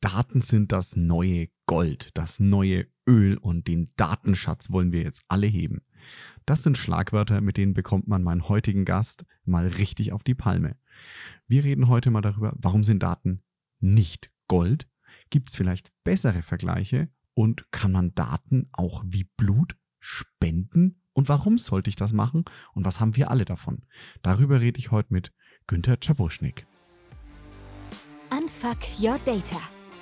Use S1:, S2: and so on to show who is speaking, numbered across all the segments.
S1: Daten sind das neue Gold, das neue Öl und den Datenschatz wollen wir jetzt alle heben. Das sind Schlagwörter, mit denen bekommt man meinen heutigen Gast mal richtig auf die Palme. Wir reden heute mal darüber, warum sind Daten nicht Gold? Gibt es vielleicht bessere Vergleiche? Und kann man Daten auch wie Blut spenden? Und warum sollte ich das machen? Und was haben wir alle davon? Darüber rede ich heute mit Günter Czabuschnik.
S2: Unfuck your data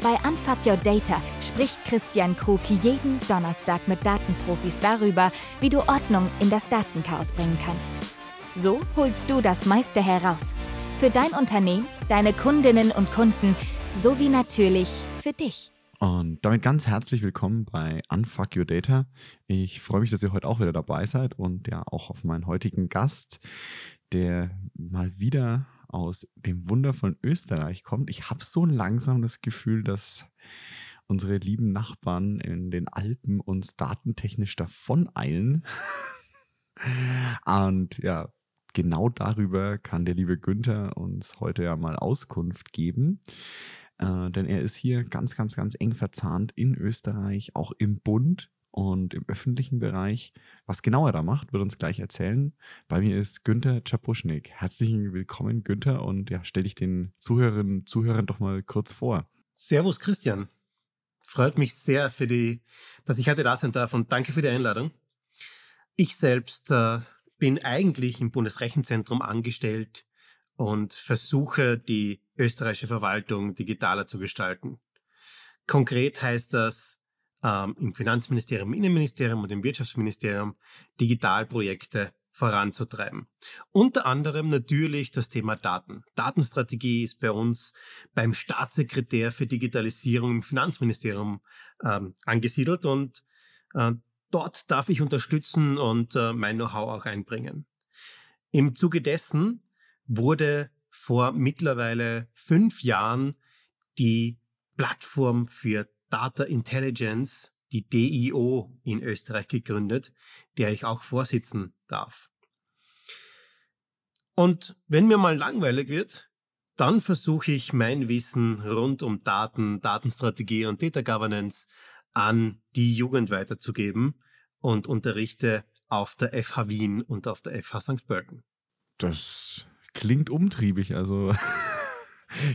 S2: Bei Unfuck Your Data spricht Christian Krug jeden Donnerstag mit Datenprofis darüber, wie du Ordnung in das Datenchaos bringen kannst. So holst du das meiste heraus. Für dein Unternehmen, deine Kundinnen und Kunden sowie natürlich für dich.
S1: Und damit ganz herzlich willkommen bei Unfuck Your Data. Ich freue mich, dass ihr heute auch wieder dabei seid und ja auch auf meinen heutigen Gast, der mal wieder aus dem wundervollen Österreich kommt. Ich habe so langsam das Gefühl, dass unsere lieben Nachbarn in den Alpen uns datentechnisch davon eilen. Und ja, genau darüber kann der liebe Günther uns heute ja mal Auskunft geben. Äh, denn er ist hier ganz, ganz, ganz eng verzahnt in Österreich, auch im Bund und im öffentlichen Bereich. Was genau er da macht, wird uns gleich erzählen. Bei mir ist Günther Czapuschnik. Herzlichen Willkommen, Günther, und ja, stell dich den Zuhörerinnen und Zuhörern doch mal kurz vor.
S3: Servus, Christian. Freut mich sehr, für die, dass ich heute da sein darf und danke für die Einladung. Ich selbst äh, bin eigentlich im Bundesrechenzentrum angestellt und versuche, die österreichische Verwaltung digitaler zu gestalten. Konkret heißt das, ähm, im Finanzministerium, im Innenministerium und im Wirtschaftsministerium Digitalprojekte voranzutreiben. Unter anderem natürlich das Thema Daten. Datenstrategie ist bei uns beim Staatssekretär für Digitalisierung im Finanzministerium ähm, angesiedelt und äh, dort darf ich unterstützen und äh, mein Know-how auch einbringen. Im Zuge dessen wurde vor mittlerweile fünf Jahren die Plattform für Data Intelligence, die DIO in Österreich gegründet, der ich auch vorsitzen darf. Und wenn mir mal langweilig wird, dann versuche ich mein Wissen rund um Daten, Datenstrategie und Data Governance an die Jugend weiterzugeben und unterrichte auf der FH Wien und auf der FH St. Pölten.
S1: Das klingt umtriebig, also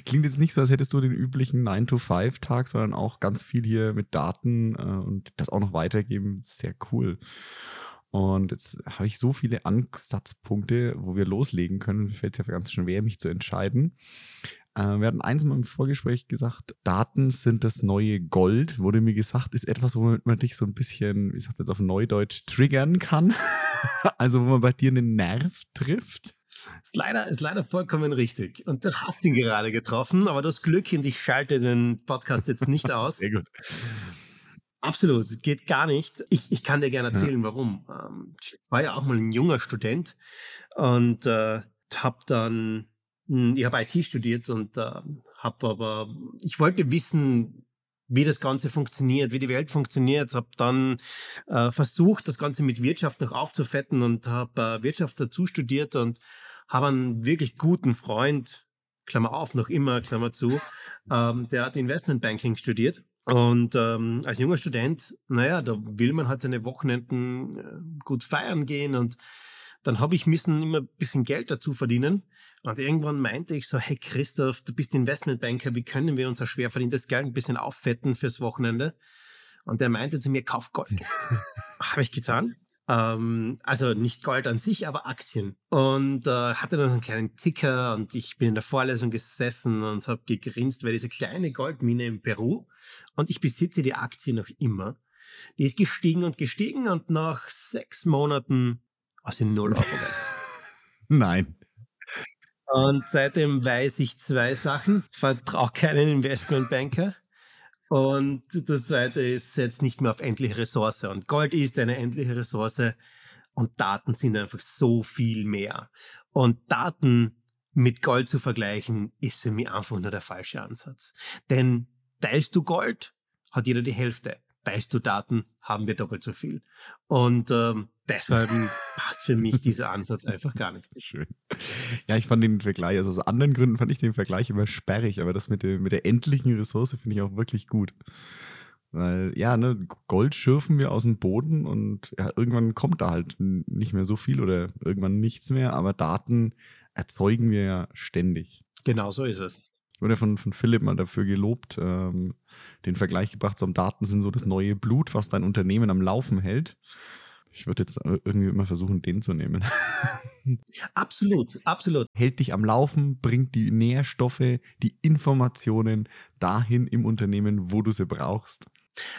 S1: Klingt jetzt nicht so, als hättest du den üblichen 9-to-5-Tag, sondern auch ganz viel hier mit Daten äh, und das auch noch weitergeben. Sehr cool. Und jetzt habe ich so viele Ansatzpunkte, wo wir loslegen können. Fällt es ja ganz schwer, mich zu entscheiden. Äh, wir hatten eins mal im Vorgespräch gesagt, Daten sind das neue Gold, wurde mir gesagt, ist etwas, womit man dich so ein bisschen, wie sagt man jetzt auf Neudeutsch, triggern kann. also wo man bei dir einen Nerv trifft.
S3: Ist leider, ist leider vollkommen richtig. Und du hast ihn gerade getroffen, aber das Glück und ich schalte den Podcast jetzt nicht aus.
S1: Sehr gut.
S3: Absolut, geht gar nicht. Ich, ich kann dir gerne erzählen, ja. warum. Ähm, ich war ja auch mal ein junger Student und äh, habe dann, ich habe IT studiert und äh, habe aber, ich wollte wissen, wie das Ganze funktioniert, wie die Welt funktioniert. Habe dann äh, versucht, das Ganze mit Wirtschaft noch aufzufetten und habe äh, Wirtschaft dazu studiert und habe einen wirklich guten Freund, Klammer auf, noch immer, Klammer zu, ähm, der hat Investmentbanking studiert. Und ähm, als junger Student, naja, da will man halt seine Wochenenden äh, gut feiern gehen und dann habe ich müssen immer ein bisschen Geld dazu verdienen. Und irgendwann meinte ich so, hey Christoph, du bist Investmentbanker, wie können wir unser schwer verdientes Geld ein bisschen auffetten fürs Wochenende? Und der meinte zu mir, kauf Gold. habe ich getan. Ähm, also nicht Gold an sich, aber Aktien. Und äh, hatte dann so einen kleinen Ticker und ich bin in der Vorlesung gesessen und habe gegrinst, weil diese kleine Goldmine in Peru und ich besitze die Aktie noch immer. Die ist gestiegen und gestiegen und nach sechs Monaten war sie null Euro wert.
S1: Nein.
S3: Und seitdem weiß ich zwei Sachen. Vertraue keinen Investmentbanker. Und das zweite ist, setzt nicht mehr auf endliche Ressource. Und Gold ist eine endliche Ressource. Und Daten sind einfach so viel mehr. Und Daten mit Gold zu vergleichen, ist für mich einfach nur der falsche Ansatz. Denn teilst du Gold, hat jeder die Hälfte. Teilst du Daten, haben wir doppelt so viel. Und ähm, deshalb passt für mich dieser Ansatz einfach gar nicht.
S1: Schön. Ja, ich fand den Vergleich, also aus anderen Gründen fand ich den Vergleich immer sperrig, aber das mit, der, mit der endlichen Ressource finde ich auch wirklich gut. Weil, ja, ne, Gold schürfen wir aus dem Boden und ja, irgendwann kommt da halt nicht mehr so viel oder irgendwann nichts mehr, aber Daten erzeugen wir ja ständig.
S3: Genau so ist es.
S1: Ich wurde ja von, von Philipp mal dafür gelobt, ähm, den Vergleich gebracht, so Daten sind so das neue Blut, was dein Unternehmen am Laufen hält. Ich würde jetzt irgendwie immer versuchen, den zu nehmen.
S3: absolut, absolut.
S1: Hält dich am Laufen, bringt die Nährstoffe, die Informationen dahin im Unternehmen, wo du sie brauchst.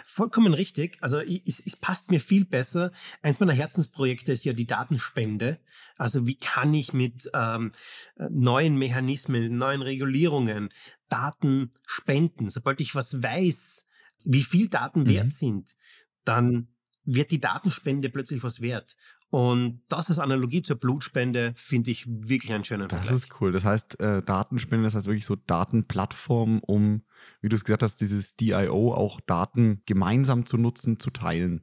S3: Vollkommen richtig. Also es passt mir viel besser. Eins meiner Herzensprojekte ist ja die Datenspende. Also wie kann ich mit ähm, äh, neuen Mechanismen, neuen Regulierungen Daten spenden? Sobald ich was weiß, wie viel Daten mhm. wert sind, dann wird die Datenspende plötzlich was wert. Und das als Analogie zur Blutspende finde ich wirklich einen schönen
S1: Das Vergleich. ist cool. Das heißt, äh, Datenspende, das heißt wirklich so Datenplattformen, um, wie du es gesagt hast, dieses DIO auch Daten gemeinsam zu nutzen, zu teilen.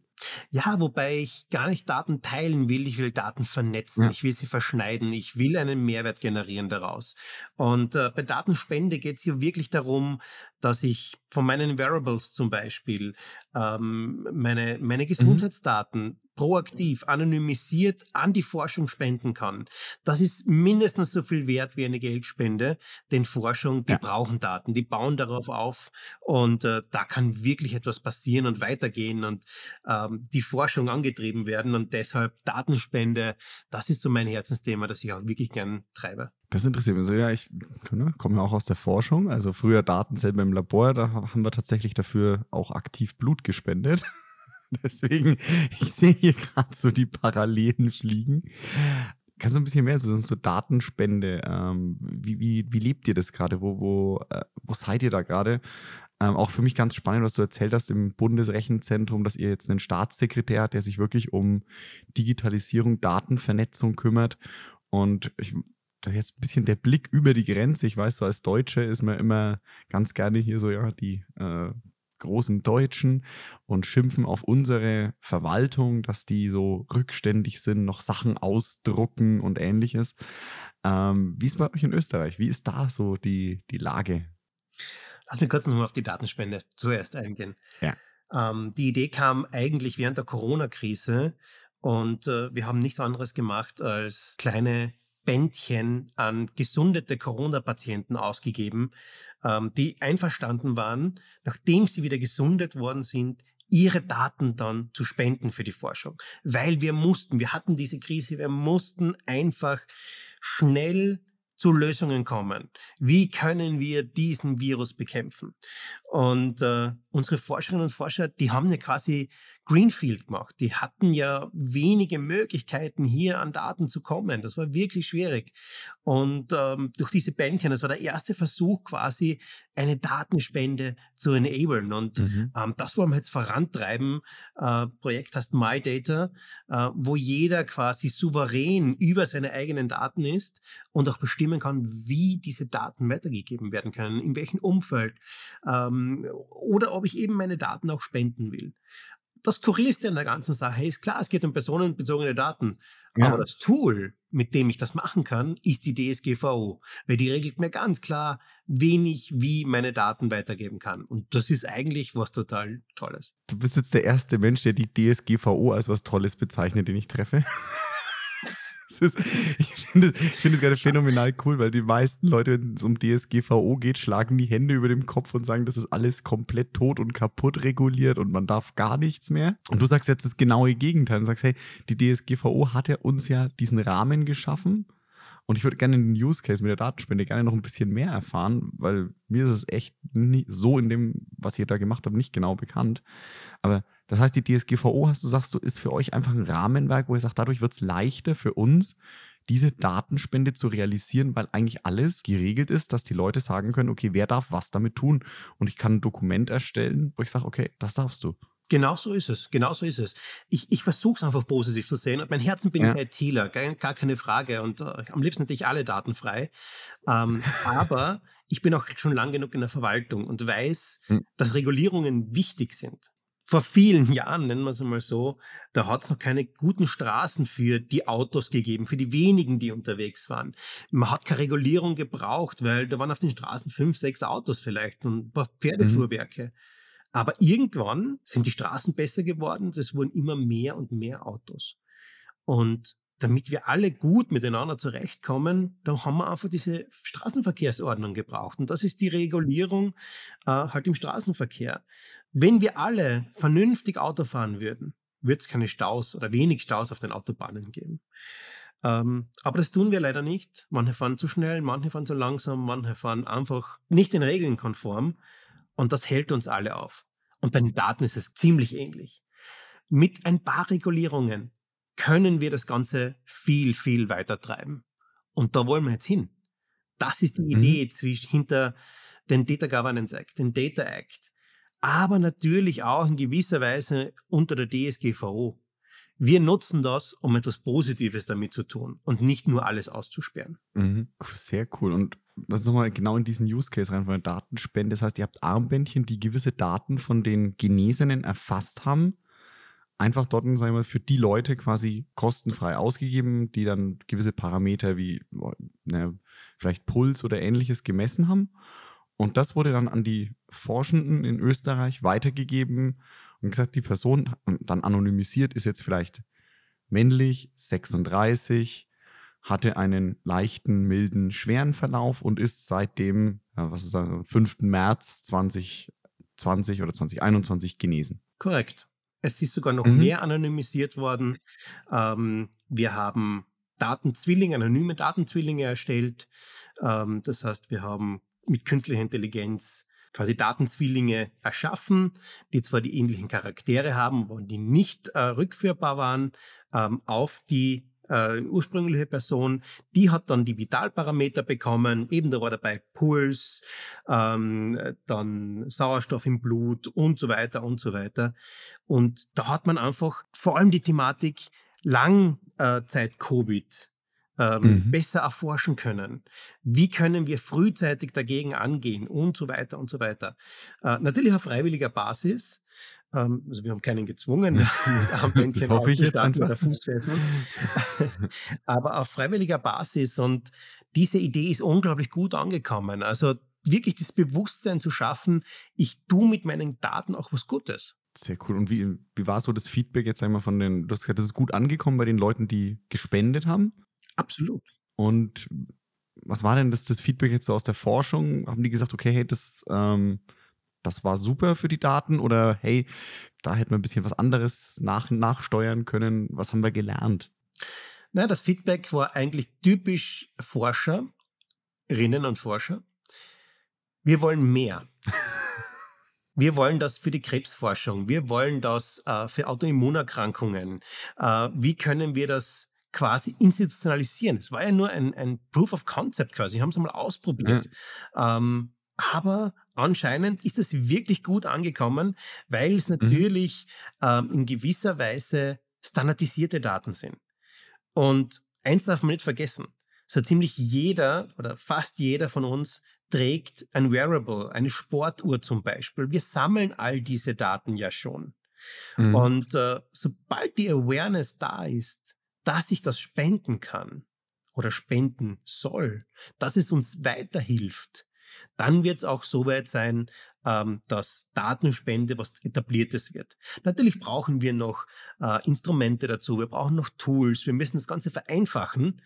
S3: Ja, wobei ich gar nicht Daten teilen will, ich will Daten vernetzen, ja. ich will sie verschneiden, ich will einen Mehrwert generieren daraus. Und äh, bei Datenspende geht es hier wirklich darum, dass ich von meinen Variables zum Beispiel ähm, meine, meine mhm. Gesundheitsdaten mhm proaktiv, anonymisiert an die Forschung spenden kann. Das ist mindestens so viel wert wie eine Geldspende, denn Forschung, die ja. brauchen Daten, die bauen darauf auf und äh, da kann wirklich etwas passieren und weitergehen und ähm, die Forschung angetrieben werden und deshalb Datenspende, das ist so mein Herzensthema, das ich auch wirklich gern treibe.
S1: Das interessiert mich so. Ja, ich ne, komme ja auch aus der Forschung. Also früher Daten selber im Labor, da haben wir tatsächlich dafür auch aktiv Blut gespendet. Deswegen, ich sehe hier gerade so die Parallelen fliegen. Kannst du ein bisschen mehr so, so Datenspende? Ähm, wie, wie, wie lebt ihr das gerade? Wo, wo, äh, wo seid ihr da gerade? Ähm, auch für mich ganz spannend, was du erzählt hast im Bundesrechenzentrum, dass ihr jetzt einen Staatssekretär habt, der sich wirklich um Digitalisierung, Datenvernetzung kümmert. Und ich, das ist jetzt ein bisschen der Blick über die Grenze. Ich weiß, so als Deutsche ist man immer ganz gerne hier so, ja, die äh, großen Deutschen und schimpfen auf unsere Verwaltung, dass die so rückständig sind, noch Sachen ausdrucken und ähnliches. Ähm, wie ist es bei euch in Österreich? Wie ist da so die, die Lage?
S3: Lass mich kurz nochmal auf die Datenspende zuerst eingehen.
S1: Ja.
S3: Ähm, die Idee kam eigentlich während der Corona-Krise und äh, wir haben nichts anderes gemacht, als kleine Bändchen an gesundete Corona-Patienten ausgegeben, ähm, die einverstanden waren, nachdem sie wieder gesundet worden sind, ihre Daten dann zu spenden für die Forschung. Weil wir mussten, wir hatten diese Krise, wir mussten einfach schnell zu Lösungen kommen. Wie können wir diesen Virus bekämpfen? Und äh, unsere Forscherinnen und Forscher, die haben ja quasi Greenfield gemacht. Die hatten ja wenige Möglichkeiten, hier an Daten zu kommen. Das war wirklich schwierig. Und ähm, durch diese Bändchen, das war der erste Versuch quasi, eine Datenspende zu enablen. Und mhm. ähm, das wollen wir jetzt vorantreiben. Äh, Projekt heißt MyData, äh, wo jeder quasi souverän über seine eigenen Daten ist und auch bestimmen kann, wie diese Daten weitergegeben werden können, in welchem Umfeld ähm, oder ob ich eben meine Daten auch spenden will das Skurrilste an der ganzen Sache ist, klar, es geht um personenbezogene Daten. Ja. Aber das Tool, mit dem ich das machen kann, ist die DSGVO. Weil die regelt mir ganz klar, wen ich wie meine Daten weitergeben kann. Und das ist eigentlich was total Tolles.
S1: Du bist jetzt der erste Mensch, der die DSGVO als was Tolles bezeichnet, den ich treffe. Ist, ich finde es find gerade phänomenal cool, weil die meisten Leute, wenn es um DSGVO geht, schlagen die Hände über dem Kopf und sagen, das ist alles komplett tot und kaputt reguliert und man darf gar nichts mehr. Und du sagst jetzt das genaue Gegenteil und sagst, hey, die DSGVO hat ja uns ja diesen Rahmen geschaffen und ich würde gerne den Use Case mit der Datenspende gerne noch ein bisschen mehr erfahren, weil mir ist es echt nie, so in dem, was ihr da gemacht habt, nicht genau bekannt. Aber das heißt, die DSGVO, hast du sagst du, ist für euch einfach ein Rahmenwerk, wo ihr sagt, dadurch wird es leichter für uns, diese Datenspende zu realisieren, weil eigentlich alles geregelt ist, dass die Leute sagen können, okay, wer darf was damit tun? Und ich kann ein Dokument erstellen, wo ich sage, okay, das darfst du.
S3: Genau so ist es. Genau so ist es. Ich, ich versuche es einfach positiv zu sehen. Und mein Herzen bin
S1: Ja.
S3: ich ITler, gar, gar keine Frage. Und äh, am liebsten hätte ich alle Daten frei. Ähm, aber ich bin auch schon lang genug in der Verwaltung und weiß,
S1: Hm.
S3: dass Regulierungen wichtig sind. Vor vielen Jahren, nennen wir es einmal so, da hat es noch keine guten Straßen für die Autos gegeben, für die wenigen, die unterwegs waren. Man hat keine Regulierung gebraucht, weil da waren auf den Straßen fünf, sechs Autos vielleicht und ein paar Pferdefuhrwerke. Aber irgendwann sind die Straßen besser geworden, es wurden immer mehr und mehr Autos. Und damit wir alle gut miteinander zurechtkommen, da haben wir einfach diese Straßenverkehrsordnung gebraucht. Und das ist die Regulierung äh, halt im Straßenverkehr. Wenn wir alle vernünftig Auto fahren würden, wird es keine Staus oder wenig Staus auf den Autobahnen geben. Ähm, aber das tun wir leider nicht. Manche fahren zu schnell, manche fahren zu langsam, manche fahren einfach nicht den Regeln konform. Und das hält uns alle auf. Und bei den Daten ist es ziemlich ähnlich. Mit ein paar Regulierungen können wir das Ganze viel, viel weiter treiben. Und da wollen wir jetzt hin. Das ist die
S1: Mhm.
S3: Idee zwischen, hinter den Data Governance Act, den Data Act, aber natürlich auch in gewisser Weise unter der DSGVO. Wir nutzen das, um etwas Positives damit zu tun und nicht nur alles auszusperren.
S1: Mhm. Sehr cool. Und was nochmal genau in diesen Use Case rein von der Datenspende. Das heißt, ihr habt Armbändchen, die gewisse Daten von den Genesenen erfasst haben. Einfach dort, sagen wir mal, für die Leute quasi kostenfrei ausgegeben, die dann gewisse Parameter wie ne, vielleicht Puls oder ähnliches gemessen haben. Und das wurde dann an die Forschenden in Österreich weitergegeben und gesagt, die Person dann anonymisiert ist jetzt vielleicht männlich, 36, hatte einen leichten, milden, schweren Verlauf und ist seit dem, was ist das, 5. März 2020 oder 2021 genesen.
S3: Korrekt. Es ist sogar noch
S1: Mhm.
S3: mehr anonymisiert worden. Ähm, wir haben Datenzwillinge, anonyme Datenzwillinge erstellt. Ähm, das heißt, wir haben mit künstlicher Intelligenz quasi Datenzwillinge erschaffen, die zwar die ähnlichen Charaktere haben, aber die nicht äh, rückführbar waren ähm, auf die äh, ursprüngliche Person. Die hat dann die Vitalparameter bekommen. Eben da war dabei Puls, ähm, dann Sauerstoff im Blut und so weiter und so weiter. Und da hat man einfach vor allem die Thematik Langzeit-Covid ähm,
S1: Mhm.
S3: besser erforschen können. Wie können wir frühzeitig dagegen angehen und so weiter und so weiter. Äh, natürlich auf freiwilliger Basis. Ähm, also wir haben keinen gezwungen, mit Armbändchen
S1: Das hoffe ich jetzt
S3: oder. Fußfesseln. Aber auf freiwilliger Basis. Und diese Idee ist unglaublich gut angekommen. Also wirklich das Bewusstsein zu schaffen, ich tue mit meinen Daten auch was Gutes.
S1: Sehr cool. Und wie, wie war so das Feedback jetzt einmal von den, du hast gesagt, das ist gut angekommen bei den Leuten, die gespendet haben?
S3: Absolut.
S1: Und was war denn das, das Feedback jetzt so aus der Forschung? Haben die gesagt, okay, hey, das, ähm, das war super für die Daten oder hey, da hätten wir ein bisschen was anderes nach, nachsteuern können? Was haben wir gelernt?
S3: Na, das Feedback war eigentlich typisch Forscherinnen und Forscher. Wir wollen mehr. Wir wollen das für die Krebsforschung. Wir wollen das äh, für Autoimmunerkrankungen. Äh, wie können wir das quasi institutionalisieren? Es war ja nur ein, ein Proof of Concept quasi. Wir haben es einmal ausprobiert. Ähm, aber anscheinend ist es wirklich gut angekommen, weil es natürlich ähm, in gewisser Weise standardisierte Daten sind. Und eins darf man nicht vergessen. So ziemlich jeder oder fast jeder von uns trägt ein Wearable, eine Sportuhr zum Beispiel. Wir sammeln all diese Daten ja schon.
S1: Mhm.
S3: Und äh, sobald die Awareness da ist, dass ich das spenden kann oder spenden soll, dass es uns weiterhilft, dann wird es auch so weit sein, ähm, dass Datenspende was etabliertes wird. Natürlich brauchen wir noch äh, Instrumente dazu, wir brauchen noch Tools, wir müssen das Ganze vereinfachen,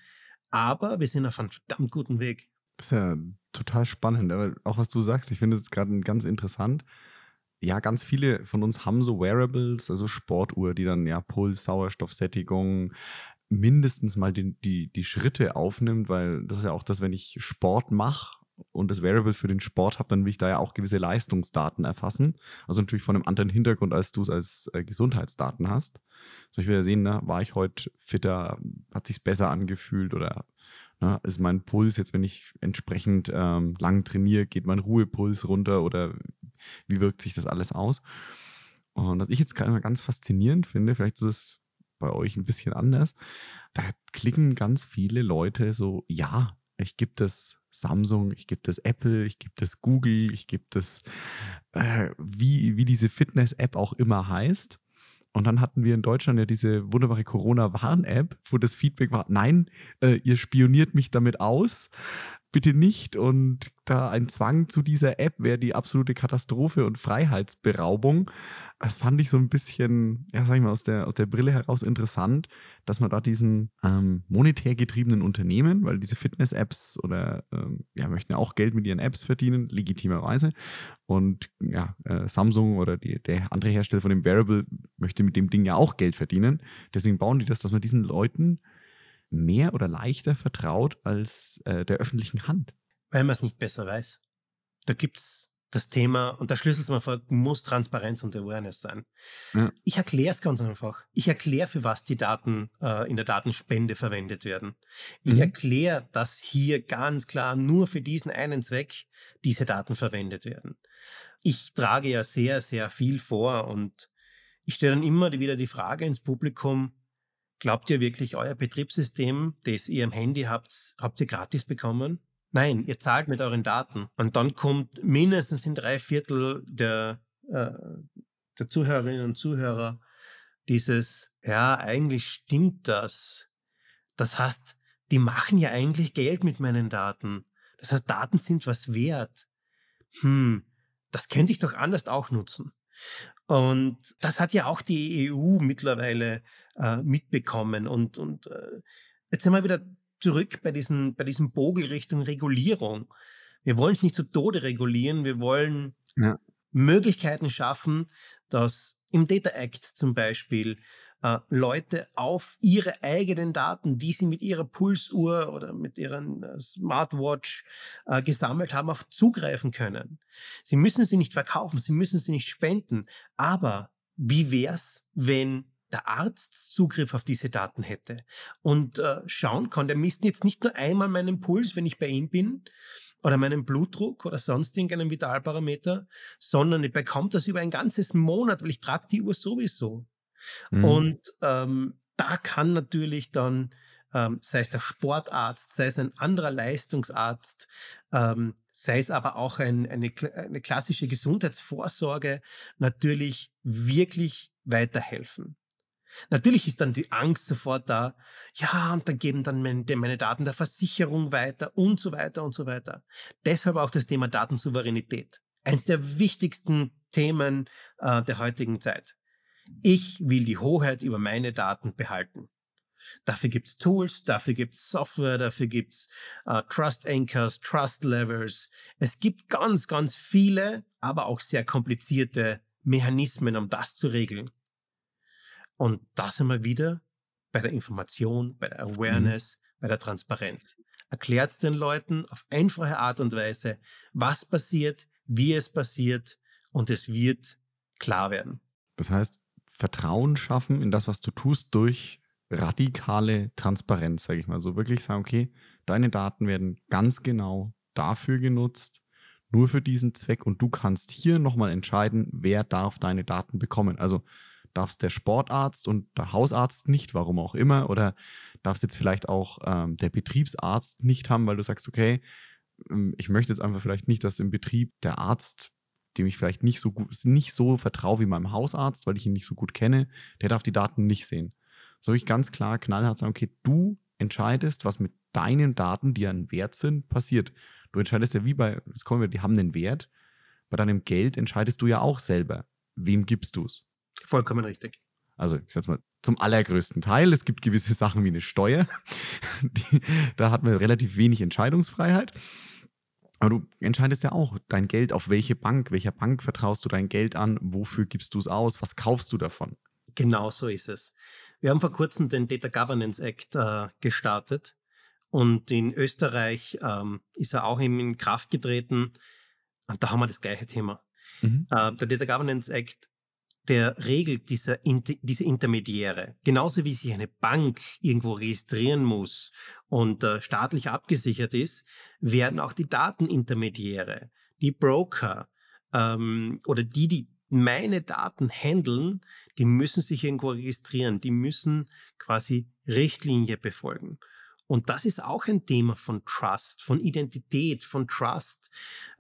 S3: aber wir sind auf einem verdammt guten Weg.
S1: Das ist ja total spannend, aber auch was du sagst, ich finde es gerade ganz interessant. Ja, ganz viele von uns haben so Wearables, also Sportuhr, die dann ja Puls, Sauerstoffsättigung, mindestens mal die, die, die Schritte aufnimmt, weil das ist ja auch das, wenn ich Sport mache und das Wearable für den Sport habe, dann will ich da ja auch gewisse Leistungsdaten erfassen. Also natürlich von einem anderen Hintergrund, als du es als äh, Gesundheitsdaten hast. Also ich will ja sehen, ne, war ich heute fitter, hat sich besser angefühlt oder ne, ist mein Puls jetzt, wenn ich entsprechend ähm, lang trainiere, geht mein Ruhepuls runter oder wie wirkt sich das alles aus? Und was ich jetzt gerade mal ganz faszinierend finde, vielleicht ist es bei euch ein bisschen anders, da klicken ganz viele Leute so, ja, ich gebe das Samsung, ich gebe das Apple, ich gebe das Google, ich gebe das, äh, wie, wie diese Fitness-App auch immer heißt. Und dann hatten wir in Deutschland ja diese wunderbare Corona-Warn-App, wo das Feedback war, nein, äh, ihr spioniert mich damit aus bitte nicht. Und da ein Zwang zu dieser App wäre die absolute Katastrophe und Freiheitsberaubung. Das fand ich so ein bisschen, ja, sag ich mal, aus der, aus der Brille heraus interessant, dass man da diesen ähm, monetär getriebenen Unternehmen, weil diese Fitness-Apps oder ähm, ja, möchten ja auch Geld mit ihren Apps verdienen, legitimerweise. Und ja, äh, Samsung oder die, der andere Hersteller von dem Wearable möchte mit dem Ding ja auch Geld verdienen. Deswegen bauen die das, dass man diesen Leuten mehr oder leichter vertraut als äh, der öffentlichen Hand?
S3: Weil man es nicht besser weiß. Da gibt es das Thema, und da schlüsselt man vor, muss Transparenz und Awareness sein. Ja. Ich erkläre es ganz einfach. Ich erkläre, für was die Daten äh, in der Datenspende verwendet werden. Ich mhm. erkläre, dass hier ganz klar nur für diesen einen Zweck diese Daten verwendet werden. Ich trage ja sehr, sehr viel vor und ich stelle dann immer wieder die Frage ins Publikum, Glaubt ihr wirklich, euer Betriebssystem, das ihr im Handy habt, habt ihr gratis bekommen? Nein, ihr zahlt mit euren Daten. Und dann kommt mindestens in drei Viertel der, äh, der Zuhörerinnen und Zuhörer dieses, ja, eigentlich stimmt das. Das heißt, die machen ja eigentlich Geld mit meinen Daten. Das heißt, Daten sind was wert. Hm, das könnte ich doch anders auch nutzen. Und das hat ja auch die EU mittlerweile äh, mitbekommen. Und, und äh, jetzt sind wir wieder zurück bei, diesen, bei diesem Bogen Richtung Regulierung. Wir wollen es nicht zu Tode regulieren, wir wollen ja. Möglichkeiten schaffen, dass im Data Act zum Beispiel äh, Leute auf ihre eigenen Daten, die sie mit ihrer Pulsuhr oder mit ihren äh, Smartwatch äh, gesammelt haben, auf zugreifen können. Sie müssen sie nicht verkaufen, sie müssen sie nicht spenden. Aber wie wäre es, wenn der Arzt Zugriff auf diese Daten hätte und äh, schauen kann, der misst jetzt nicht nur einmal meinen Puls, wenn ich bei ihm bin, oder meinen Blutdruck oder sonst irgendeinen Vitalparameter, sondern er bekommt das über ein ganzes Monat, weil ich trage die Uhr sowieso. Mhm. Und ähm, da kann natürlich dann, ähm, sei es der Sportarzt, sei es ein anderer Leistungsarzt, ähm, sei es aber auch ein, eine, eine klassische Gesundheitsvorsorge, natürlich wirklich weiterhelfen. Natürlich ist dann die Angst sofort da, ja, und dann geben dann meine, meine, Daten der Versicherung weiter und so weiter und so weiter. Deshalb auch das Thema Datensouveränität. Eins der wichtigsten Themen äh, der heutigen Zeit. Ich will die Hoheit über meine Daten behalten. Dafür gibt es Tools, dafür gibt es Software, dafür gibt es äh, Trust Anchors, Trust Levels. Es gibt ganz, ganz viele, aber auch sehr komplizierte Mechanismen, um das zu regeln. Und da sind wir wieder bei der Information, bei der mhm. Awareness, mhm. bei der Transparenz. Erklärt es den Leuten auf einfache Art und Weise, was passiert, wie es passiert und es wird klar werden.
S1: Das heißt, Vertrauen schaffen in das, was du tust, durch radikale Transparenz, sage ich mal. So wirklich sagen, okay, deine Daten werden ganz genau dafür genutzt, nur für diesen Zweck und du kannst hier nochmal entscheiden, wer darf deine Daten bekommen. Also darf es der Sportarzt und der Hausarzt nicht, warum auch immer, oder darf es jetzt vielleicht auch ähm, der Betriebsarzt nicht haben, weil du sagst, okay, ähm, ich möchte jetzt einfach vielleicht nicht, dass im Betrieb der Arzt, dem ich vielleicht nicht so gut, nicht so vertraue wie meinem Hausarzt, weil ich ihn nicht so gut kenne, der darf die Daten nicht sehen. So ich ganz klar knallhart sagen, okay, du entscheidest, was mit deinen Daten, die einen Wert sind, passiert. Du entscheidest ja wie bei, jetzt kommen wir, die haben einen Wert. Bei deinem Geld entscheidest du ja auch selber. Wem gibst du es?
S3: Vollkommen richtig.
S1: Also, ich sag's mal, zum allergrößten Teil. Es gibt gewisse Sachen wie eine Steuer. Die, da hat man relativ wenig Entscheidungsfreiheit. Aber du entscheidest ja auch dein Geld auf welche Bank, welcher Bank vertraust du dein Geld an, wofür gibst du es aus, was kaufst du davon?
S3: Genau so ist es. Wir haben vor kurzem den Data Governance Act äh, gestartet und in Österreich ähm, ist er auch in Kraft getreten und da haben wir das gleiche Thema. Mhm. Äh, der Data Governance Act der regelt dieser, diese Intermediäre. Genauso wie sich eine Bank irgendwo registrieren muss und äh, staatlich abgesichert ist, werden auch die Datenintermediäre, die Broker ähm, oder die, die meine Daten handeln, die müssen sich irgendwo registrieren, die müssen quasi Richtlinie befolgen. Und das ist auch ein Thema von Trust, von Identität, von Trust,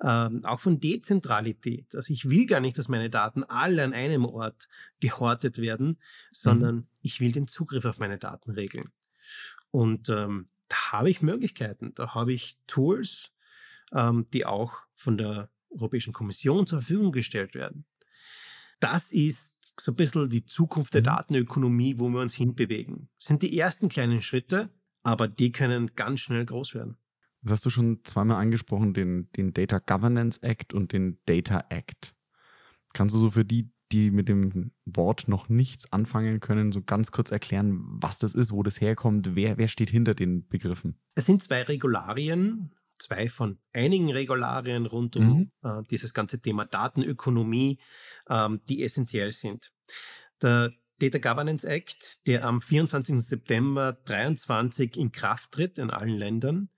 S3: ähm, auch von Dezentralität. Also ich will gar nicht, dass meine Daten alle an einem Ort gehortet werden, sondern mhm. ich will den Zugriff auf meine Daten regeln. Und ähm, da habe ich Möglichkeiten, da habe ich Tools, ähm, die auch von der Europäischen Kommission zur Verfügung gestellt werden. Das ist so ein bisschen die Zukunft der mhm. Datenökonomie, wo wir uns hinbewegen. Das sind die ersten kleinen Schritte, aber die können ganz schnell groß werden.
S1: Das hast du schon zweimal angesprochen, den, den Data Governance Act und den Data Act. Kannst du so für die, die mit dem Wort noch nichts anfangen können, so ganz kurz erklären, was das ist, wo das herkommt, wer, wer steht hinter den Begriffen?
S3: Es sind zwei Regularien, zwei von einigen Regularien rund um mhm. äh, dieses ganze Thema Datenökonomie, ähm, die essentiell sind. Der Data Governance Act, der am 24. September 2023 in Kraft tritt in allen Ländern,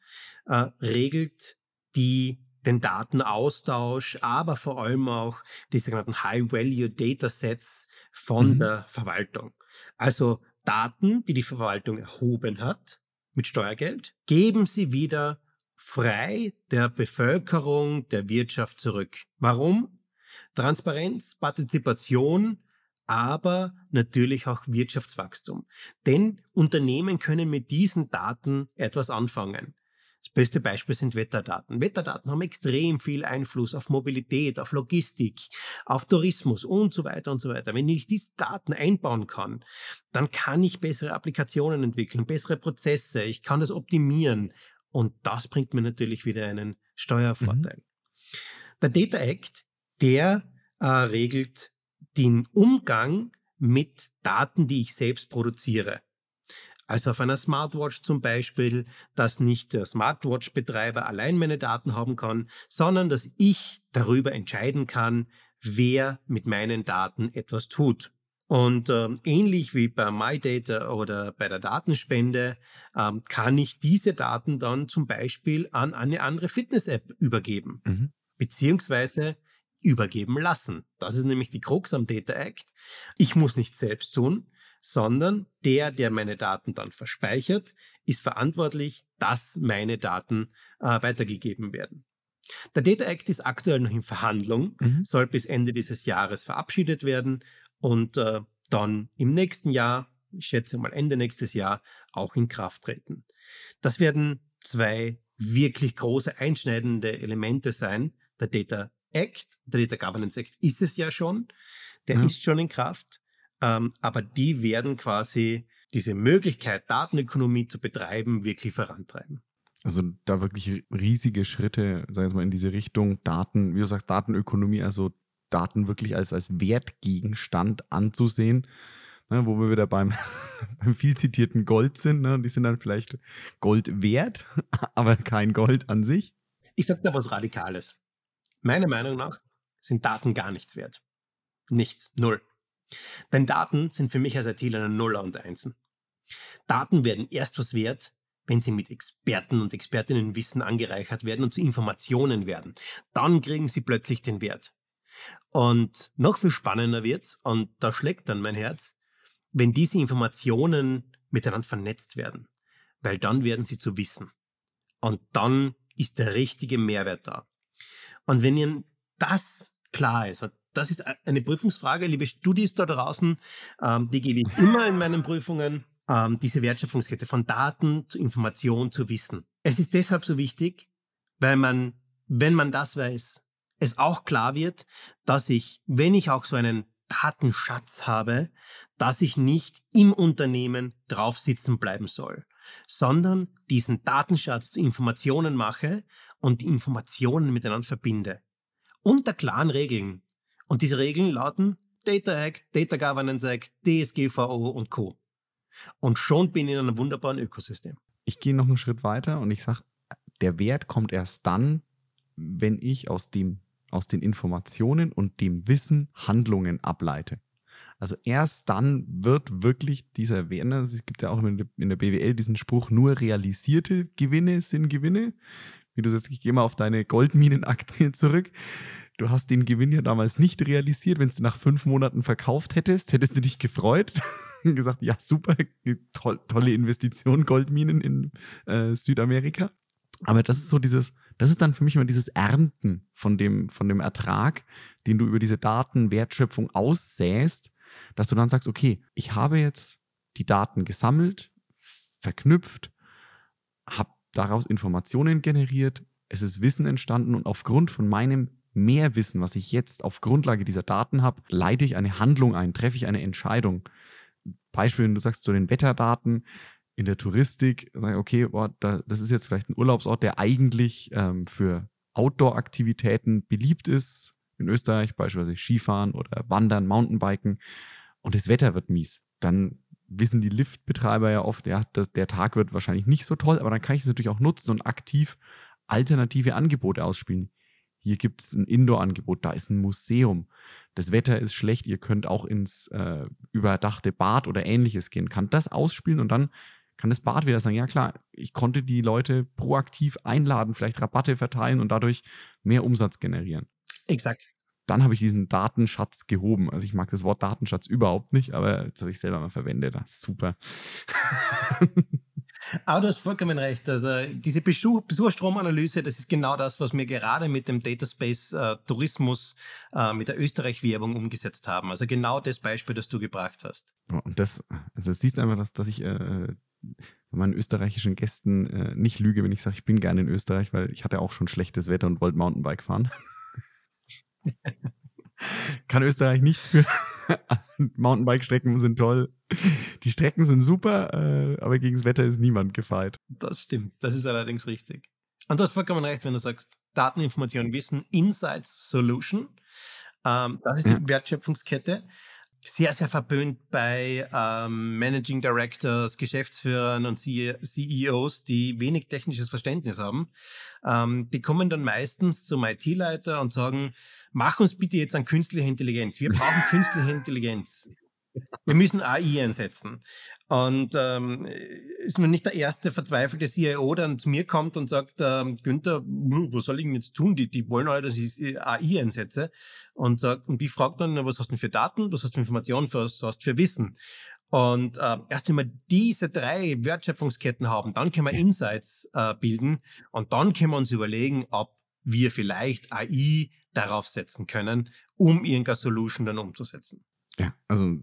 S3: äh, regelt die, den Datenaustausch, aber vor allem auch die sogenannten High-Value Datasets von mhm. der Verwaltung. Also Daten, die die Verwaltung erhoben hat mit Steuergeld, geben sie wieder frei der Bevölkerung, der Wirtschaft zurück. Warum? Transparenz, Partizipation, aber natürlich auch Wirtschaftswachstum. Denn Unternehmen können mit diesen Daten etwas anfangen. Das beste Beispiel sind Wetterdaten. Wetterdaten haben extrem viel Einfluss auf Mobilität, auf Logistik, auf Tourismus und so weiter und so weiter. Wenn ich diese Daten einbauen kann, dann kann ich bessere Applikationen entwickeln, bessere Prozesse, ich kann das optimieren und das bringt mir natürlich wieder einen Steuervorteil. Mhm. Der Data Act, der äh, regelt den Umgang mit Daten, die ich selbst produziere. Also auf einer Smartwatch zum Beispiel, dass nicht der Smartwatch-Betreiber allein meine Daten haben kann, sondern dass ich darüber entscheiden kann, wer mit meinen Daten etwas tut. Und ähm, ähnlich wie bei MyData oder bei der Datenspende ähm, kann ich diese Daten dann zum Beispiel an eine andere Fitness-App übergeben. Mhm. Beziehungsweise übergeben lassen. Das ist nämlich die Krux am Data Act. Ich muss nicht selbst tun, sondern der, der meine Daten dann verspeichert, ist verantwortlich, dass meine Daten äh, weitergegeben werden. Der Data Act ist aktuell noch in Verhandlung, mhm. soll bis Ende dieses Jahres verabschiedet werden und äh, dann im nächsten Jahr, ich schätze mal Ende nächstes Jahr, auch in Kraft treten. Das werden zwei wirklich große einschneidende Elemente sein. Der Data Act, der Data Governance Act ist es ja schon, der ja. ist schon in Kraft, ähm, aber die werden quasi diese Möglichkeit, Datenökonomie zu betreiben, wirklich vorantreiben.
S1: Also da wirklich riesige Schritte, sagen wir mal, in diese Richtung Daten, wie du sagst, Datenökonomie, also Daten wirklich als, als Wertgegenstand anzusehen, ne, wo wir wieder beim, beim viel zitierten Gold sind. Ne, die sind dann vielleicht Gold wert, aber kein Gold an sich.
S3: Ich sage da was Radikales. Meiner Meinung nach sind Daten gar nichts wert. Nichts, null. Denn Daten sind für mich als ITler eine Nuller und Einsen. Daten werden erst was wert, wenn sie mit Experten und Expertinnen Wissen angereichert werden und zu Informationen werden. Dann kriegen sie plötzlich den Wert. Und noch viel spannender wird's, und da schlägt dann mein Herz, wenn diese Informationen miteinander vernetzt werden. Weil dann werden sie zu Wissen. Und dann ist der richtige Mehrwert da. Und wenn Ihnen das klar ist, das ist eine Prüfungsfrage, liebe Studis da draußen, ähm, die gebe ich immer in meinen Prüfungen, ähm, diese Wertschöpfungskette von Daten zu Information zu Wissen. Es ist deshalb so wichtig, weil man, wenn man das weiß, es auch klar wird, dass ich, wenn ich auch so einen Datenschatz habe, dass ich nicht im Unternehmen drauf sitzen bleiben soll, sondern diesen Datenschatz zu Informationen mache und die Informationen miteinander verbinde. Unter klaren Regeln. Und diese Regeln lauten Data Act, Data Governance Act, DSGVO und Co. Und schon bin ich in einem wunderbaren Ökosystem.
S1: Ich gehe noch einen Schritt weiter und ich sage, der Wert kommt erst dann, wenn ich aus, dem, aus den Informationen und dem Wissen Handlungen ableite. Also erst dann wird wirklich dieser Wert, ne, es gibt ja auch in der BWL diesen Spruch, nur realisierte Gewinne sind Gewinne wie du sagst, ich gehe mal auf deine Goldminenaktien zurück. du hast den Gewinn ja damals nicht realisiert. Wenn du nach fünf Monaten verkauft hättest, hättest du dich gefreut und gesagt, ja, super, toll, tolle Investition, Goldminen in äh, Südamerika. Aber das ist so dieses, das ist dann für mich immer dieses Ernten von dem, von dem Ertrag, den du über diese Datenwertschöpfung aussäst, dass du dann sagst, okay, ich habe jetzt die Daten gesammelt, verknüpft, habe daraus Informationen generiert, es ist Wissen entstanden und aufgrund von meinem Mehrwissen, was ich jetzt auf Grundlage dieser Daten habe, leite ich eine Handlung ein, treffe ich eine Entscheidung. Beispiel, wenn du sagst zu den Wetterdaten in der Touristik, sage ich, okay, boah, da, das ist jetzt vielleicht ein Urlaubsort, der eigentlich ähm, für Outdoor-Aktivitäten beliebt ist. In Österreich beispielsweise Skifahren oder Wandern, Mountainbiken und das Wetter wird mies. Dann wissen die Liftbetreiber ja oft, ja, das, der Tag wird wahrscheinlich nicht so toll, aber dann kann ich es natürlich auch nutzen und aktiv alternative Angebote ausspielen. Hier gibt es ein Indoor-Angebot, da ist ein Museum. Das Wetter ist schlecht, ihr könnt auch ins äh, überdachte Bad oder ähnliches gehen. Kann das ausspielen und dann kann das Bad wieder sagen, ja klar, ich konnte die Leute proaktiv einladen, vielleicht Rabatte verteilen und dadurch mehr Umsatz generieren.
S3: Exakt.
S1: Dann habe ich diesen Datenschatz gehoben. Also ich mag das Wort Datenschatz überhaupt nicht, aber jetzt habe ich selber mal verwendet. Das ist super.
S3: Aber du hast vollkommen recht. Also diese Besuch Besucherstromanalyse, das ist genau das, was wir gerade mit dem Dataspace äh, Tourismus, äh, mit der Österreich-Werbung umgesetzt haben. Also genau das Beispiel, das du gebracht hast.
S1: Und das, also das siehst einfach, dass, dass ich äh, meinen österreichischen Gästen äh, nicht lüge, wenn ich sage, ich bin gerne in Österreich, weil ich hatte auch schon schlechtes Wetter und wollte Mountainbike fahren. Kann Österreich nichts für. Mountainbike-Strecken sind toll. Die Strecken sind super, äh, aber gegen das Wetter ist niemand gefeit.
S3: Das stimmt. Das ist allerdings richtig. Und du hast vollkommen recht, wenn du sagst, Dateninformation, Wissen, Insights, Solution. Ähm, das ist die ja. Wertschöpfungskette. Sehr, sehr verpönt bei ähm, Managing Directors, Geschäftsführern und CEOs, die wenig technisches Verständnis haben. Ähm, die kommen dann meistens zum IT-Leiter und sagen, mach uns bitte jetzt an künstliche Intelligenz. Wir brauchen künstliche Intelligenz. Wir müssen AI einsetzen. Und ähm, ist mir nicht der erste verzweifelte CIO, der dann zu mir kommt und sagt, ähm, Günther, was soll ich denn jetzt tun? Die, die wollen alle, dass ich äh, AI einsetze. Und, sagt, und ich frage dann, was hast du denn für Daten, was hast du für Informationen, was hast du für Wissen? Und äh, erst wenn wir diese drei Wertschöpfungsketten haben, dann können wir Insights äh, bilden und dann können wir uns überlegen, ob wir vielleicht AI darauf setzen können, um irgendeine Solution dann umzusetzen.
S1: Ja, also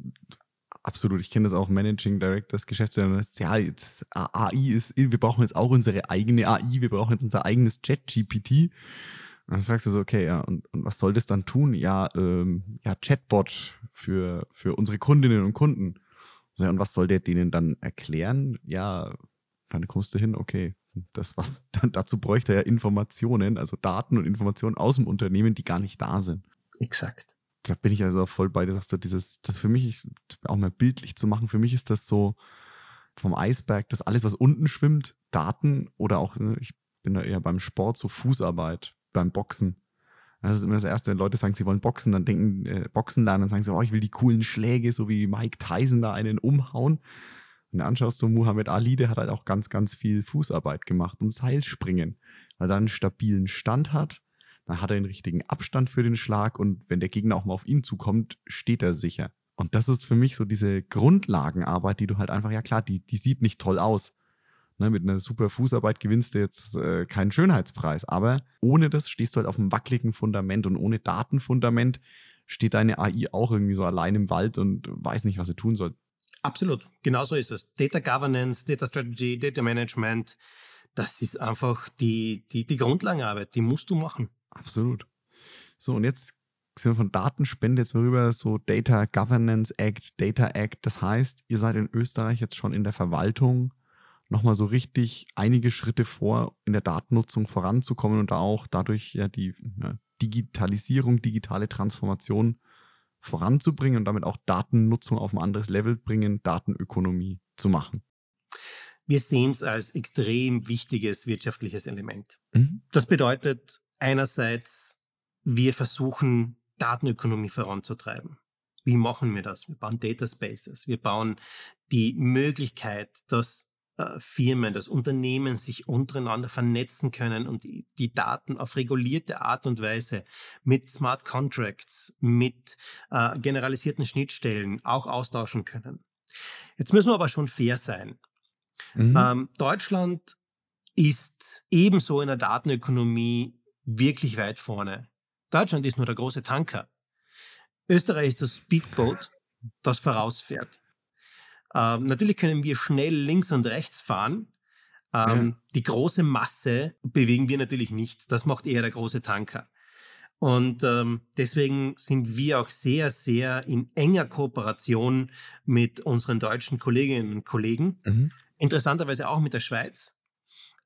S1: absolut. Ich kenne das auch, Managing Directors, Geschäftsführer. Ja, jetzt AI ist, wir brauchen jetzt auch unsere eigene AI, wir brauchen jetzt unser eigenes Chat-GPT. Und dann fragst du so, okay, ja, und, und was soll das dann tun? Ja, ähm, ja, Chatbot für, für unsere Kundinnen und Kunden. So, und was soll der denen dann erklären? Ja, dann kommst du hin, okay, das was, dann, dazu bräuchte er ja Informationen, also Daten und Informationen aus dem Unternehmen, die gar nicht da sind.
S3: Exakt
S1: da bin ich also voll bei dir, sagst du, dieses, das für mich, auch mal bildlich zu machen, für mich ist das so vom Eisberg, das alles, was unten schwimmt, Daten oder auch, ne, ich bin da eher beim Sport, so Fußarbeit, beim Boxen. Das ist immer das Erste, wenn Leute sagen, sie wollen Boxen, dann denken, äh, Boxen lernen, dann sagen sie, oh, ich will die coolen Schläge, so wie Mike Tyson da einen umhauen. Wenn du anschaust, so Muhammad Ali, der hat halt auch ganz, ganz viel Fußarbeit gemacht und Seilspringen, weil er einen stabilen Stand hat, dann hat er den richtigen Abstand für den Schlag und wenn der Gegner auch mal auf ihn zukommt, steht er sicher. Und das ist für mich so diese Grundlagenarbeit, die du halt einfach, ja klar, die, die sieht nicht toll aus. Ne, mit einer super Fußarbeit gewinnst du jetzt äh, keinen Schönheitspreis, aber ohne das stehst du halt auf einem wackeligen Fundament und ohne Datenfundament steht deine AI auch irgendwie so allein im Wald und weiß nicht, was sie tun soll.
S3: Absolut, genau so ist es. Data Governance, Data Strategy, Data Management, das ist einfach die, die, die Grundlagenarbeit, die musst du machen.
S1: Absolut. So, und jetzt sind wir von Datenspende jetzt mal rüber, so Data Governance Act, Data Act. Das heißt, ihr seid in Österreich jetzt schon in der Verwaltung nochmal so richtig einige Schritte vor, in der Datennutzung voranzukommen und da auch dadurch ja die ja, Digitalisierung, digitale Transformation voranzubringen und damit auch Datennutzung auf ein anderes Level bringen, Datenökonomie zu machen.
S3: Wir sehen es als extrem wichtiges wirtschaftliches Element. Mhm. Das bedeutet, einerseits, wir versuchen, Datenökonomie voranzutreiben. Wie machen wir das? Wir bauen Data Spaces. Wir bauen die Möglichkeit, dass äh, Firmen, dass Unternehmen sich untereinander vernetzen können und die, die, Daten auf regulierte Art und Weise mit Smart Contracts, mit äh, generalisierten Schnittstellen auch austauschen können. Jetzt müssen wir aber schon fair sein. Mhm. Ähm, Deutschland ist ebenso in der Datenökonomie wirklich weit vorne. Deutschland ist nur der große Tanker. Österreich ist das Speedboat, das vorausfährt. Ähm, natürlich können wir schnell links und rechts fahren. Ähm, ja. Die große Masse bewegen wir natürlich nicht. Das macht eher der große Tanker. Und ähm, deswegen sind wir auch sehr, sehr in enger Kooperation mit unseren deutschen Kolleginnen und Kollegen. Mhm. Interessanterweise auch mit der Schweiz,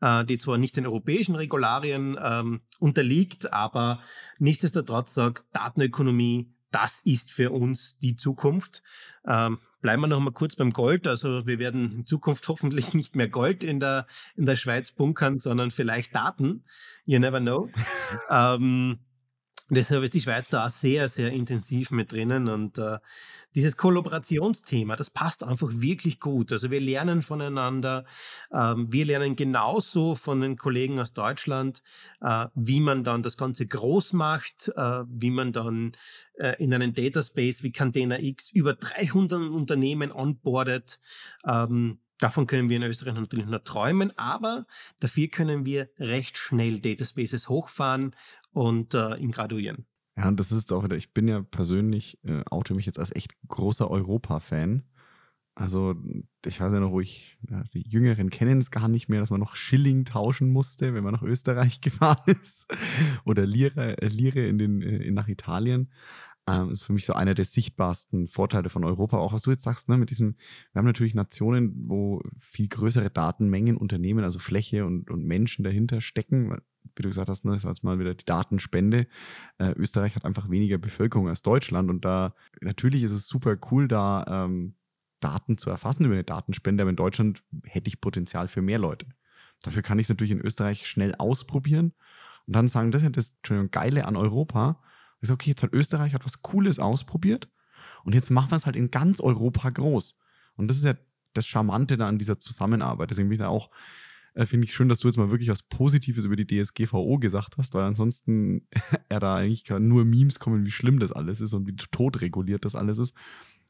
S3: äh, die zwar nicht den europäischen Regularien ähm, unterliegt, aber nichtsdestotrotz sagt, Datenökonomie, das ist für uns die Zukunft. Ähm, bleiben wir noch mal kurz beim Gold. Also wir werden in Zukunft hoffentlich nicht mehr Gold in der, in der Schweiz bunkern, sondern vielleicht Daten. You never know. ähm, Deshalb ist die Schweiz da auch sehr, sehr intensiv mit drinnen und äh, dieses Kollaborationsthema, das passt einfach wirklich gut. Also wir lernen voneinander, ähm, wir lernen genauso von den Kollegen aus Deutschland, äh, wie man dann das Ganze groß macht, äh, wie man dann äh, in einen Dataspace wie Container X über 300 Unternehmen onboardet. Ähm, Davon können wir in Österreich natürlich nur träumen, aber dafür können wir recht schnell Dataspaces hochfahren und äh, ihn graduieren.
S1: Ja, und das ist auch wieder, ich bin ja persönlich, äh, oute mich jetzt als echt großer Europa-Fan. Also, ich weiß ja noch, wo ich, ja, die Jüngeren kennen es gar nicht mehr, dass man noch Schilling tauschen musste, wenn man nach Österreich gefahren ist. Oder Lire, äh, Lire in den, äh, in, nach Italien. Ähm, ist für mich so einer der sichtbarsten Vorteile von Europa. Auch was du jetzt sagst, ne, mit diesem, wir haben natürlich Nationen, wo viel größere Datenmengen, Unternehmen, also Fläche und, und Menschen dahinter stecken. Wie du gesagt hast, ne, ist als mal wieder die Datenspende. Äh, Österreich hat einfach weniger Bevölkerung als Deutschland und da natürlich ist es super cool, da ähm, Daten zu erfassen über eine Datenspende, aber in Deutschland hätte ich Potenzial für mehr Leute. Dafür kann ich es natürlich in Österreich schnell ausprobieren und dann sagen, das ist ja das Geile an Europa ich sage, okay, jetzt hat Österreich hat was Cooles ausprobiert und jetzt machen wir es halt in ganz Europa groß. Und das ist ja das Charmante da an dieser Zusammenarbeit. Deswegen bin ich da auch, äh, finde ich schön, dass du jetzt mal wirklich was Positives über die DSGVO gesagt hast, weil ansonsten er da eigentlich nur Memes kommen, wie schlimm das alles ist und wie totreguliert das alles ist.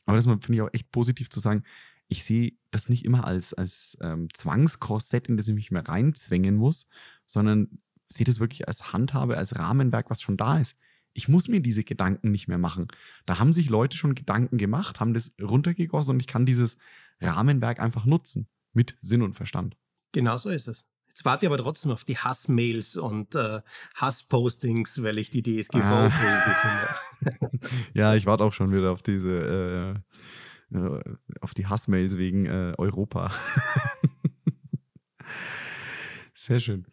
S1: Aber das finde ich auch echt positiv zu sagen, ich sehe das nicht immer als, als ähm, Zwangskorsett, in das ich mich mehr reinzwängen muss, sondern sehe das wirklich als Handhabe, als Rahmenwerk, was schon da ist ich muss mir diese Gedanken nicht mehr machen. Da haben sich Leute schon Gedanken gemacht, haben das runtergegossen und ich kann dieses Rahmenwerk einfach nutzen. Mit Sinn und Verstand.
S3: Genau so ist es. Jetzt warte ich aber trotzdem auf die Hassmails und äh, Hasspostings, weil ich die DSGVO ah.
S1: finde. ja, ich warte auch schon wieder auf diese, äh, äh auf die Hassmails wegen äh, Europa. Sehr schön.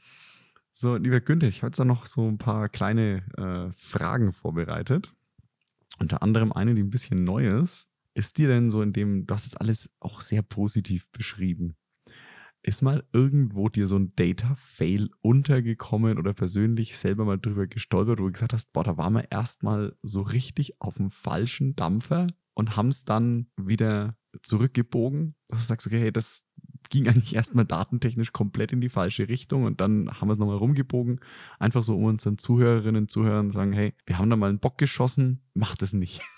S1: So, lieber Günther, ich habe jetzt da noch so ein paar kleine äh, Fragen vorbereitet. Unter anderem eine, die ein bisschen neu ist. Ist dir denn so in dem, du hast jetzt alles auch sehr positiv beschrieben. Ist mal irgendwo dir so ein Data-Fail untergekommen oder persönlich selber mal drüber gestolpert, wo du gesagt hast, boah, da waren wir erstmal so richtig auf dem falschen Dampfer und haben es dann wieder zurückgebogen, dass du sagst, okay, hey, das ging eigentlich erstmal datentechnisch komplett in die falsche Richtung und dann haben wir es nochmal rumgebogen. Einfach so, um unseren Zuhörerinnen und Zuhörern sagen, hey, wir haben da mal einen Bock geschossen, macht es nicht.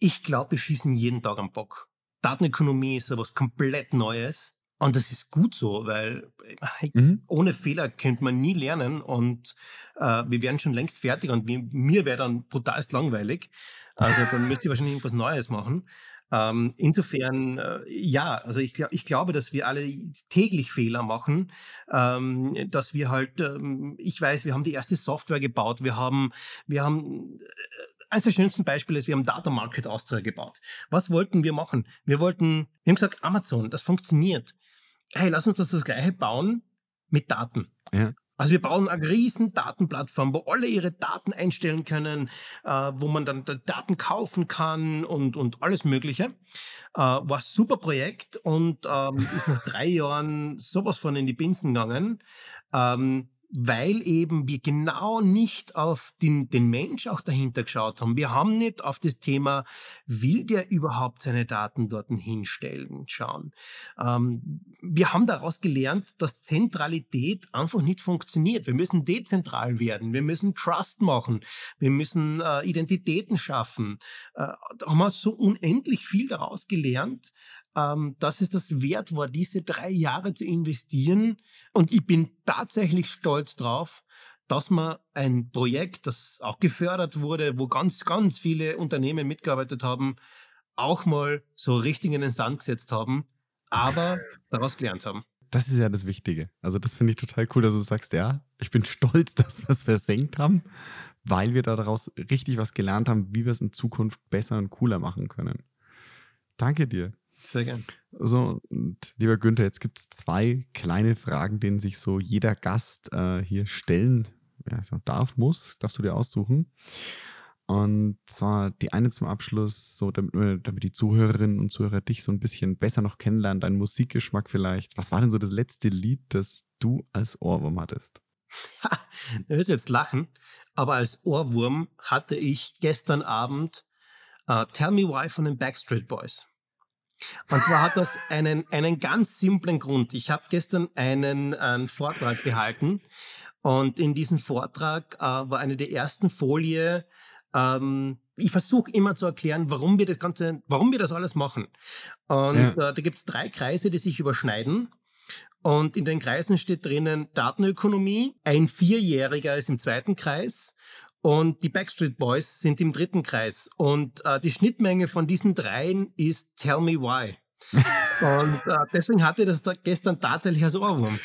S3: Ich glaube, wir schießen jeden Tag am Bock. Datenökonomie ist so was komplett Neues. Und das ist gut so, weil mhm. ohne Fehler könnte man nie lernen und äh, wir wären schon längst fertig und mir, mir wäre dann brutalst langweilig. Also dann müsste ich wahrscheinlich irgendwas Neues machen. Ähm, insofern, äh, ja, also ich, ich glaube, dass wir alle täglich Fehler machen, ähm, dass wir halt, ähm, ich weiß, wir haben die erste Software gebaut, wir haben, wir haben, äh, eines der schönsten Beispiele ist, wir haben Data Market Austria gebaut. Was wollten wir machen? Wir wollten, wir haben gesagt, Amazon, das funktioniert. Hey, lass uns das, das gleiche bauen mit Daten. Ja. Also wir bauen eine riesen Datenplattform, wo alle ihre Daten einstellen können, äh, wo man dann Daten kaufen kann und, und alles Mögliche. Äh, war ein super Projekt und ähm, ist nach drei Jahren sowas von in die Binsen gegangen. Ähm, weil eben wir genau nicht auf den, den Mensch auch dahinter geschaut haben. Wir haben nicht auf das Thema, will der überhaupt seine Daten dort hinstellen, schauen. Ähm, wir haben daraus gelernt, dass Zentralität einfach nicht funktioniert. Wir müssen dezentral werden, wir müssen Trust machen, wir müssen äh, Identitäten schaffen. Äh, da haben wir so unendlich viel daraus gelernt, ähm, dass es das wert war, diese drei Jahre zu investieren. Und ich bin tatsächlich stolz drauf, dass man ein Projekt, das auch gefördert wurde, wo ganz, ganz viele Unternehmen mitgearbeitet haben, auch mal so richtig in den Sand gesetzt haben, aber daraus gelernt haben.
S1: Das ist ja das Wichtige. Also das finde ich total cool, dass du sagst, ja, ich bin stolz, dass wir es versenkt haben, weil wir daraus richtig was gelernt haben, wie wir es in Zukunft besser und cooler machen können. Danke dir.
S3: Sehr gern.
S1: So, und lieber Günther, jetzt gibt es zwei kleine Fragen, denen sich so jeder Gast äh, hier stellen ja, darf, muss, darfst du dir aussuchen. Und zwar die eine zum Abschluss, so damit, damit die Zuhörerinnen und Zuhörer dich so ein bisschen besser noch kennenlernen, deinen Musikgeschmack vielleicht. Was war denn so das letzte Lied, das du als Ohrwurm hattest?
S3: du wirst jetzt lachen, aber als Ohrwurm hatte ich gestern Abend uh, Tell Me Why von den Backstreet Boys. Und zwar hat das einen, einen ganz simplen Grund. Ich habe gestern einen, einen, Vortrag gehalten und in diesem Vortrag äh, war eine der ersten Folie, ähm, ich versuche immer zu erklären, warum wir das Ganze, warum wir das alles machen. Und ja. äh, da gibt es drei Kreise, die sich überschneiden. Und in den Kreisen steht drinnen Datenökonomie. Ein Vierjähriger ist im zweiten Kreis und die Backstreet Boys sind im dritten Kreis. Und äh, die Schnittmenge von diesen dreien ist Tell Me Why. Und äh, deswegen hatte das da gestern tatsächlich als Ohrwurm.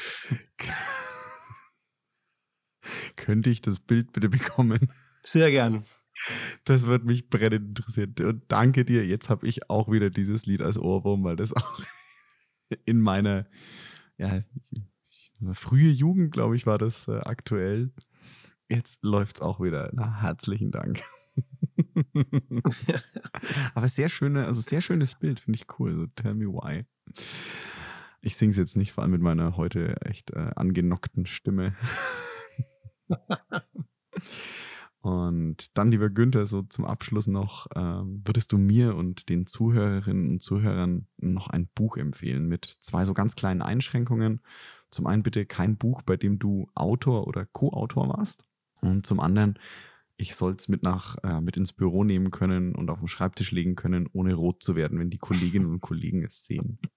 S1: Könnte ich das Bild bitte bekommen?
S3: Sehr gern.
S1: Das wird mich brennend interessieren. Und danke dir. Jetzt habe ich auch wieder dieses Lied als Ohrwurm, weil das auch in meiner ja, frühe Jugend, glaube ich, war das äh, aktuell. Jetzt läuft es auch wieder. Na, herzlichen Dank. Aber sehr schöne, also sehr schönes Bild, finde ich cool. So, tell me why. Ich singe es jetzt nicht, vor allem mit meiner heute echt äh, angenockten Stimme. und dann, lieber Günther, so zum Abschluss noch, ähm, würdest du mir und den Zuhörerinnen und Zuhörern noch ein Buch empfehlen mit zwei so ganz kleinen Einschränkungen? Zum einen bitte kein Buch, bei dem du Autor oder Co-Autor warst. Und zum anderen, ich soll es mit nach äh, mit ins Büro nehmen können und auf den Schreibtisch legen können, ohne rot zu werden, wenn die Kolleginnen und Kollegen es sehen.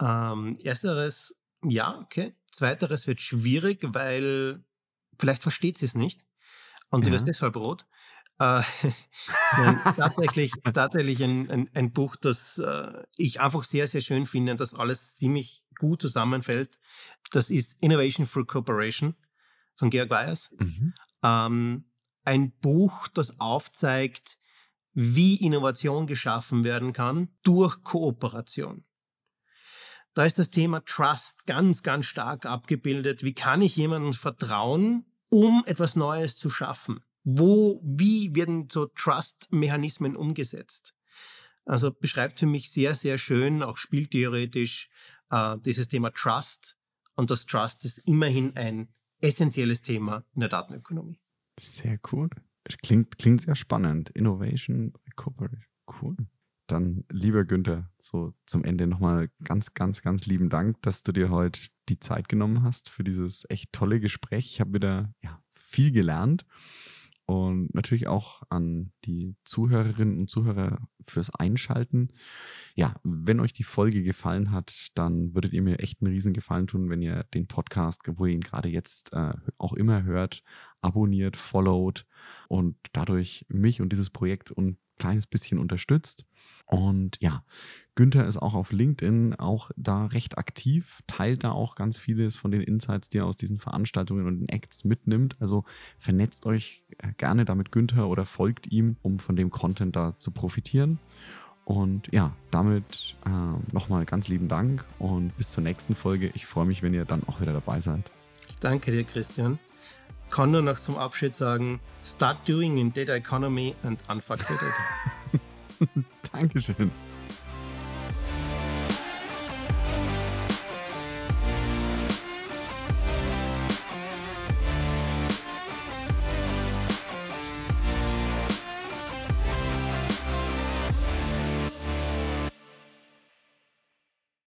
S3: Ähm, ersteres, ja, okay. Zweiteres wird schwierig, weil vielleicht versteht sie es nicht und ja. du wirst deshalb rot. Äh, tatsächlich, tatsächlich ein, ein, ein Buch, das äh, ich einfach sehr, sehr schön finde und das alles ziemlich gut zusammenfällt. Das ist Innovation through Cooperation von Georg Weyers. Mhm. Ähm, ein Buch, das aufzeigt, wie Innovation geschaffen werden kann durch Kooperation. Da ist das Thema Trust ganz, ganz stark abgebildet. Wie kann ich jemandem vertrauen, um etwas Neues zu schaffen? Wo, wie werden so Trust-Mechanismen umgesetzt? Also beschreibt für mich sehr, sehr schön, auch spieltheoretisch, äh, dieses Thema Trust. Und das Trust ist immerhin ein essentielles Thema in der Datenökonomie.
S1: Sehr cool. Klingt, klingt sehr spannend. Innovation, Corporate. Cool. Dann, lieber Günther, so zum Ende nochmal ganz, ganz, ganz lieben Dank, dass du dir heute die Zeit genommen hast für dieses echt tolle Gespräch. Ich habe wieder ja, viel gelernt und natürlich auch an die Zuhörerinnen und Zuhörer fürs Einschalten. Ja, wenn euch die Folge gefallen hat, dann würdet ihr mir echt einen riesen Gefallen tun, wenn ihr den Podcast, wo ihr ihn gerade jetzt äh, auch immer hört, abonniert, followt und dadurch mich und dieses Projekt ein kleines bisschen unterstützt. Und ja, Günther ist auch auf LinkedIn auch da recht aktiv, teilt da auch ganz vieles von den Insights, die er aus diesen Veranstaltungen und den Acts mitnimmt. Also vernetzt euch äh, gerne damit Günther oder folgt ihm, um von dem Content da zu profitieren. Und ja, damit äh, nochmal ganz lieben Dank und bis zur nächsten Folge. Ich freue mich, wenn ihr dann auch wieder dabei seid.
S3: Danke dir, Christian. Kann nur noch zum Abschied sagen: Start doing in Data Economy and unfuck your data.
S1: Dankeschön.